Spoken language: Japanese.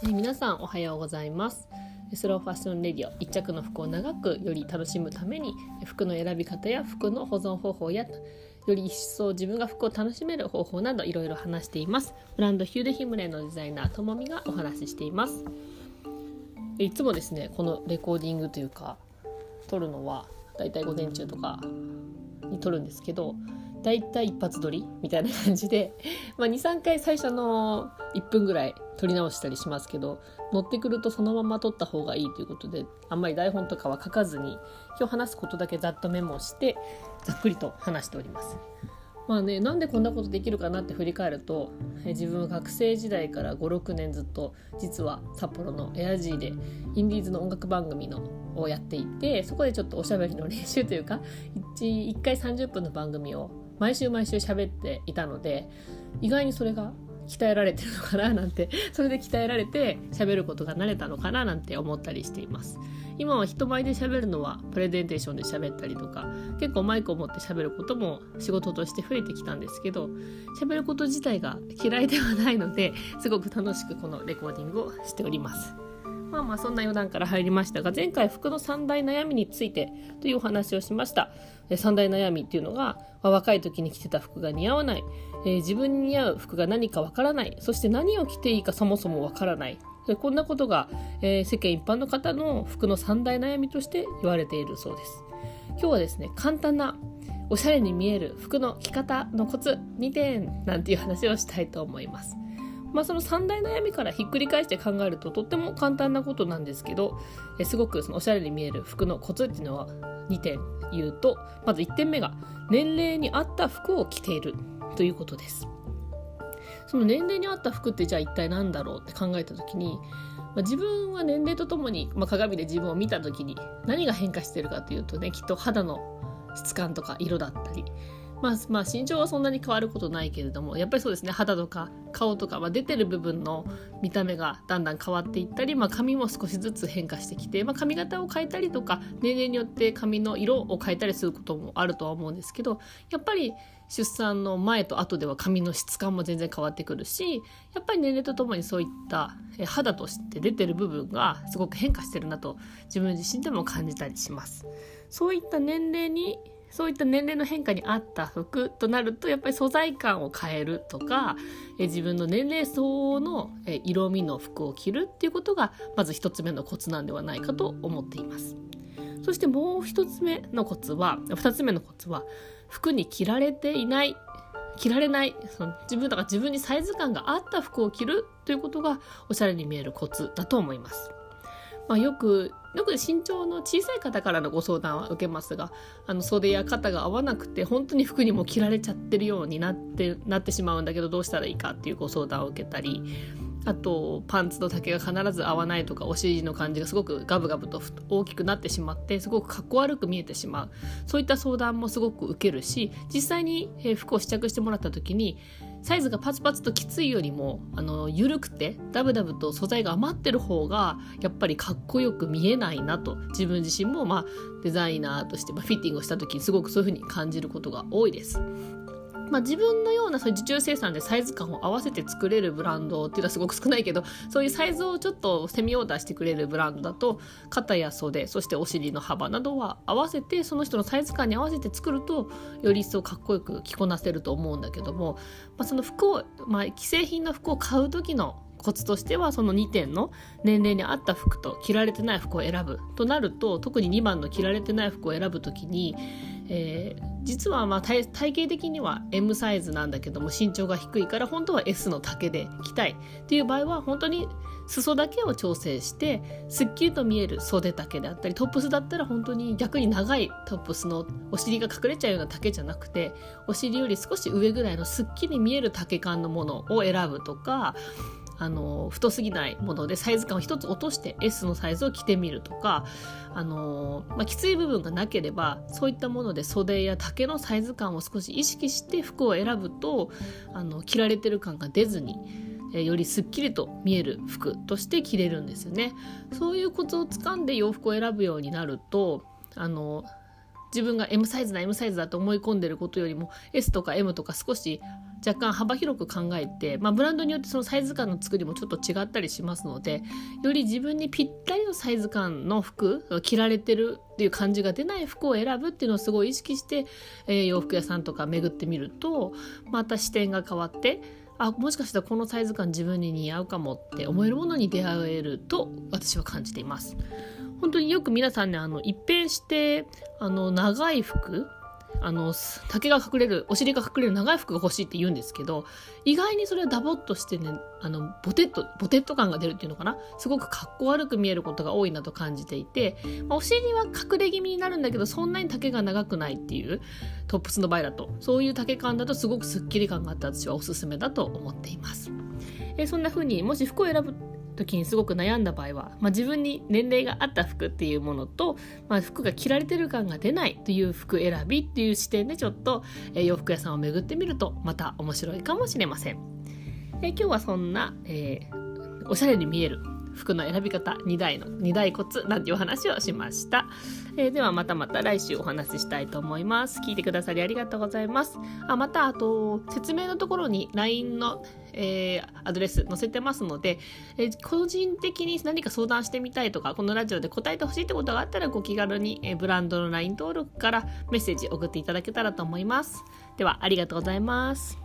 え皆さんおはようございます。スローファッションレディオ一着の服を長くより楽しむために服の選び方や服の保存方法やより一層自分が服を楽しめる方法などいろいろ話しています。ブランドヒューデヒムレのデザイナーともみがお話ししています。いつもですねこのレコーディングというか撮るのはだいたい午前中とかに撮るんですけどだいたい一発撮りみたいな感じで、まあ、23回最初の1分ぐらい撮り直したりしますけど乗ってくるとそのまま撮った方がいいということであんまり台本とかは書かずに今日話すことだけざっとメモしてざっくりと話しております。まあね、なんでこんなことできるかなって振り返ると自分は学生時代から56年ずっと実は札幌のエアジーでインディーズの音楽番組のをやっていてそこでちょっとおしゃべりの練習というか 1, 1回30分の番組を毎週毎週喋っていたので意外にそれが鍛えられてるのかななんて それで鍛えられて喋ることが慣れたのかななんて思ったりしています。今は人前で喋るのはプレゼンテーションで喋ったりとか結構マイクを持って喋ることも仕事として増えてきたんですけど喋ること自体が嫌いではないのですごく楽しくこのレコーディングをしております。まあまあそんな余談から入りましたが前回服の三大悩みについてというお話をしました。え三大悩みっていうのが、まあ若い時に着てた服が似合わない、えー自分に似合う服が何かわからない。そして何を着ていいかそもそもわからない。こんなことが、えー世間一般の方の服の三大悩みとして言われているそうです。今日はですね簡単なおしゃれに見える服の着方のコツ2点なんていう話をしたいと思います。まあ、その三大悩みからひっくり返して考えるととっても簡単なことなんですけどえすごくそのおしゃれに見える服のコツっていうのは2点言うとまず1点目が年齢に合った服を着ているということです。その年齢に合った服ってじゃあ一体何だろうって考えた時に、まあ、自分は年齢とともに、まあ、鏡で自分を見た時に何が変化してるかというとねきっと肌の質感とか色だったりまあ、まあ身長はそんなに変わることないけれどもやっぱりそうですね肌とか顔とか、まあ、出てる部分の見た目がだんだん変わっていったり、まあ、髪も少しずつ変化してきて、まあ、髪型を変えたりとか年齢によって髪の色を変えたりすることもあるとは思うんですけどやっぱり出産の前と後では髪の質感も全然変わってくるしやっぱり年齢とともにそういった肌として出てる部分がすごく変化してるなと自分自身でも感じたりします。そういった年齢にそういった年齢の変化に合った服となるとやっぱり素材感を変えるとかえ自分の年齢相応のえ色味の服を着るっていうことがまず一つ目のコツなんではないかと思っています。そしてもう一つ目のコツは二つ目のコツは服に着られていない着られないその自分だから自分にサイズ感が合った服を着るということがおしゃれに見えるコツだと思います。まあ、よくよく身長の小さい方からのご相談は受けますがあの袖や肩が合わなくて本当に服にも着られちゃってるようになってなってしまうんだけどどうしたらいいかっていうご相談を受けたりあとパンツの丈が必ず合わないとかお尻の感じがすごくガブガブと大きくなってしまってすごくかっこ悪く見えてしまう。そういった相談もすごく受けるし実際に服を試着してもらった時にサイズがパツパツときついよりもあの緩くてダブダブと素材が余ってる方がやっぱりかっこよく見えないなと自分自身も、まあ、デザイナーとして、まあ、フィッティングをした時にすごくそういうふうに感じることが多いです。まあ、自分のようなそういう受注生産でサイズ感を合わせて作れるブランドっていうのはすごく少ないけどそういうサイズをちょっとセミオーダーしてくれるブランドだと肩や袖そしてお尻の幅などは合わせてその人のサイズ感に合わせて作るとより一層かっこよく着こなせると思うんだけども、まあ、その服を、まあ、既製品の服を買う時のコツとしてはその2点の年齢に合った服と着られてない服を選ぶとなると特に2番の着られてない服を選ぶ時に、えー実はまあ体体型的には M サイズなんだけども身長が低いから本当は S の丈で着たいっていう場合は本当に裾だけを調整してすっきりと見える袖丈であったりトップスだったら本当に逆に長いトップスのお尻が隠れちゃうような丈じゃなくてお尻より少し上ぐらいのすっきり見える丈感のものを選ぶとかあの太すぎないものでサイズ感を一つ落として S のサイズを着てみるとかあの、まあ、きつい部分がなければそういったもので袖や丈のサイズ感を少し意識して服を選ぶとあの着られてる感が出ずによりすっきりと見える服として着れるんですよね。そういうコツをつかんで洋服を選ぶようになるとあの自分が M サイズだ M サイズだと思い込んでることよりも S とか M とか少し若干幅広く考えて、まあ、ブランドによってそのサイズ感の作りもちょっと違ったりしますのでより自分にぴったりのサイズ感の服着られてるっていう感じが出ない服を選ぶっていうのをすごい意識して、えー、洋服屋さんとか巡ってみるとまた視点が変わってあもしかしたらこのサイズ感自分に似合うかもって思えるものに出会えると私は感じています。本当によく皆さんねあの一変してあの長い服あの竹が隠れるお尻が隠れる長い服が欲しいって言うんですけど意外にそれはダボっとしてねあのボテッとボテッと感が出るっていうのかな？すごくかっこ悪く見えることが多いなと感じていて、まあ、お尻は隠れ気味になるんだけどそんなに丈が長くないっていうトップスの場合だとそういう丈感だとすごくスッキリ感があって私はおすすめだと思っています。えそんな風にもし服を選ぶ時にすごく悩んだ場合は、まあ、自分に年齢があった服っていうものと、まあ、服が着られてる感が出ないという服選びっていう視点でちょっと、えー、洋服屋さんを巡ってみるとまた面白いかもしれません。えー、今日はそんな、えー、おしゃれに見える服の選び方2台の2台コツなんていうお話をしました、えー、ではまたまた来週お話ししたいと思います。聞いてくださりありがとうございます。あまたあと説明のところに LINE のえー、アドレス載せてますので、えー、個人的に何か相談してみたいとかこのラジオで答えてほしいってことがあったらご気軽に、えー、ブランドの LINE 登録からメッセージ送っていただけたらと思います。ではありがとうございます。